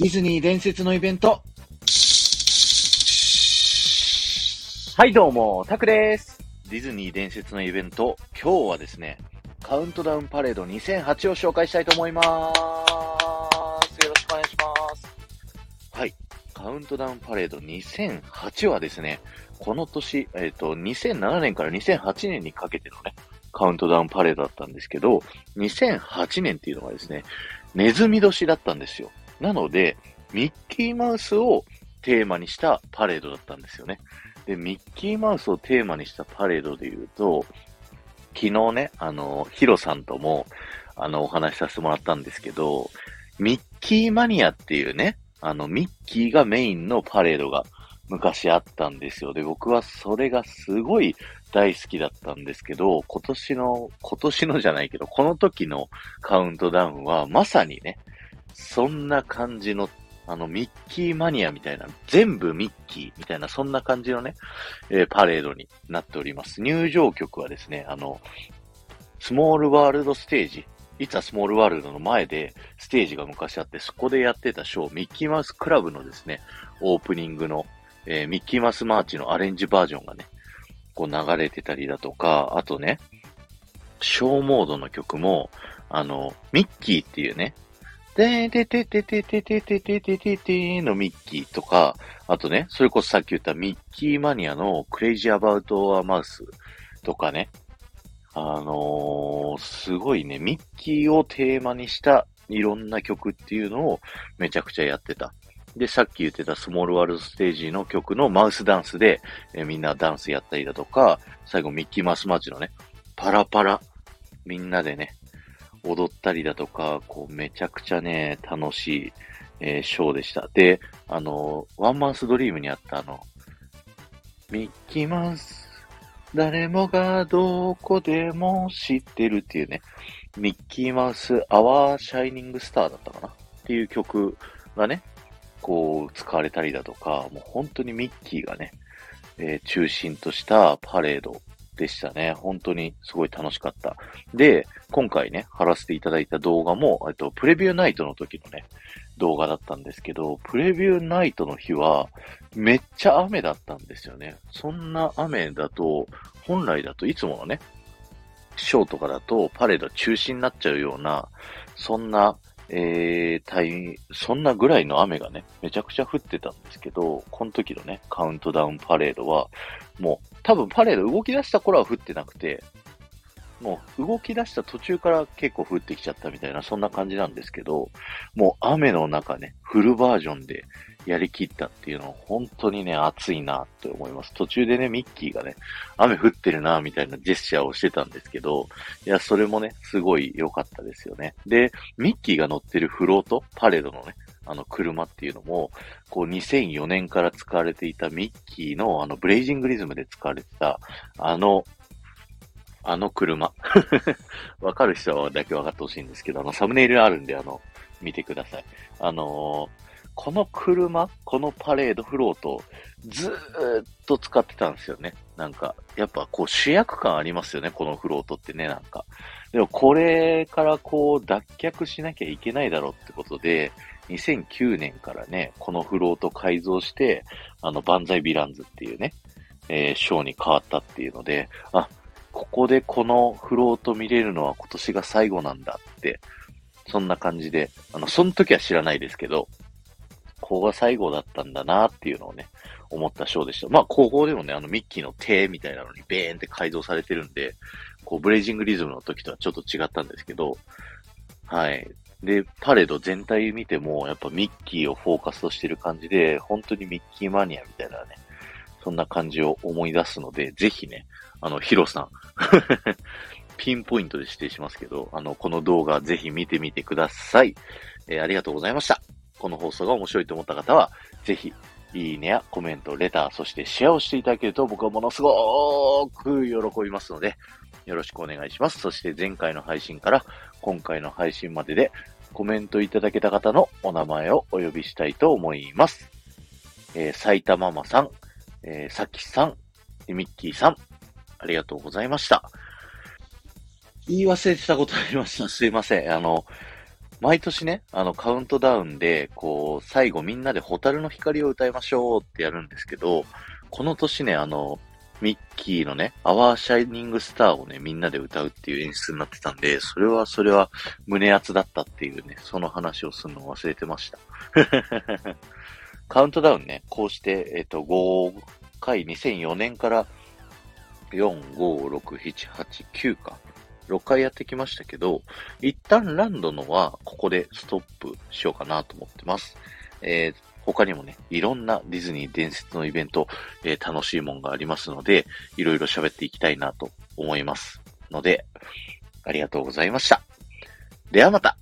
ディズニー伝説のイベント。はい、どうも、タクです。ディズニー伝説のイベント、今日はですね、カウントダウンパレード2008を紹介したいと思います。よろしくお願いします。はい、カウントダウンパレード2008はですね、この年、えっ、と、2007年から2008年にかけてのね、カウントダウンパレードだったんですけど、2008年っていうのがですね、ネズミ年だったんですよ。なので、ミッキーマウスをテーマにしたパレードだったんですよね。で、ミッキーマウスをテーマにしたパレードで言うと、昨日ね、あの、ヒロさんとも、あの、お話しさせてもらったんですけど、ミッキーマニアっていうね、あの、ミッキーがメインのパレードが昔あったんですよ。で、僕はそれがすごい大好きだったんですけど、今年の、今年のじゃないけど、この時のカウントダウンはまさにね、そんな感じのあの、ミッキーマニアみたいな、全部ミッキーみたいな、そんな感じのね、えーパレードになっております。入場曲はですね、あの、スモールワールドステージ、いつはスモールワールドの前でステージが昔あって、そこでやってたショー、ミッキーマウスクラブのですね、オープニングの、えーミッキーマウスマーチのアレンジバージョンがね、こう流れてたりだとか、あとね、ショーモードの曲も、あの、ミッキーっていうね、でーてててててててててててのミッキーとか、あとね、それこそさっき言ったミッキーマニアの Crazy About a Mouse とかね、あのー、すごいね、ミッキーをテーマにしたいろんな曲っていうのをめちゃくちゃやってた。で、さっき言ってたスモールワールドステージの曲のマウスダンスで、えみんなダンスやったりだとか、最後ミッキーマウスマーチのね、パラパラ、みんなでね、踊ったりだとか、こう、めちゃくちゃね、楽しい、えーショーでした。で、あの、ワンマンスドリームにあったあの、ミッキーマウス、誰もがどこでも知ってるっていうね、ミッキーマウス、アワーシャイニングスターだったかな？っていう曲がね、こう、使われたりだとか、もう本当にミッキーがね、えー中心としたパレードでしたね。本当にすごい楽しかった。で、今回ね、貼らせていただいた動画も、えっと、プレビューナイトの時のね、動画だったんですけど、プレビューナイトの日は、めっちゃ雨だったんですよね。そんな雨だと、本来だといつものね、ショーとかだとパレード中止になっちゃうような、そんな、えー、タイそんなぐらいの雨がね、めちゃくちゃ降ってたんですけど、この時のね、カウントダウンパレードは、もう、多分パレード動き出した頃は降ってなくて、もう動き出した途中から結構降ってきちゃったみたいな、そんな感じなんですけど、もう雨の中ね、フルバージョンでやりきったっていうのは本当にね、熱いなって思います。途中でね、ミッキーがね、雨降ってるなみたいなジェスチャーをしてたんですけど、いや、それもね、すごい良かったですよね。で、ミッキーが乗ってるフロート、パレードのね、あの車っていうのも、こう2004年から使われていたミッキーのあのブレイジングリズムで使われてた、あの、あの車。わかる人はだけ分かってほしいんですけど、あの、サムネイルあるんで、あの、見てください。あのーこの車、このパレードフロート、ずーっと使ってたんですよね。なんか、やっぱこう主役感ありますよね、このフロートってね、なんか。でもこれからこう脱却しなきゃいけないだろうってことで、2009年からね、このフロート改造して、あの、万歳ヴィランズっていうね、えーショーに変わったっていうので、あ、ここでこのフロート見れるのは今年が最後なんだって、そんな感じで、あの、その時は知らないですけど、ここが最後だったんだなっていうのをね、思ったショーでした。まあ、ここでもね、あの、ミッキーの手みたいなのにベーンって改造されてるんで、こう、ブレイジングリズムの時とはちょっと違ったんですけど、はい。で、パレード全体見ても、やっぱミッキーをフォーカスとしてる感じで、本当にミッキーマニアみたいなね、そんな感じを思い出すので、ぜひね、あの、ヒロさん、ピンポイントで指定しますけど、あの、この動画ぜひ見てみてください。えーありがとうございました。この放送が面白いと思った方は、ぜひ、いいねやコメント、レター、そしてシェアをしていただけると僕はものすごく喜びますので、よろしくお願いします。そして前回の配信から今回の配信まででコメントいただけた方のお名前をお呼びしたいと思います。えー、埼玉ママさん、えー、さきさん、ミッキーさん、ありがとうございました。言い忘れてたことありました。すいません。あの、毎年ね、あの、カウントダウンで、こう、最後みんなでホタルの光を歌いましょうってやるんですけど、この年ね、あの、ミッキーのね、アワーシャイニングスターをね、みんなで歌うっていう演出になってたんで、それはそれは胸熱だったっていうね、その話をするのを忘れてました。カウントダウンね、こうして、えっ、と、5回、2004年から4、5、6、7、8、9か。6回やってきましたけど、一旦ランドのはここでストップしようかなと思ってます。えー、他にもね、いろんなディズニー伝説のイベント、えー、楽しいもんがありますので、いろいろ喋っていきたいなと思います。ので、ありがとうございました。ではまた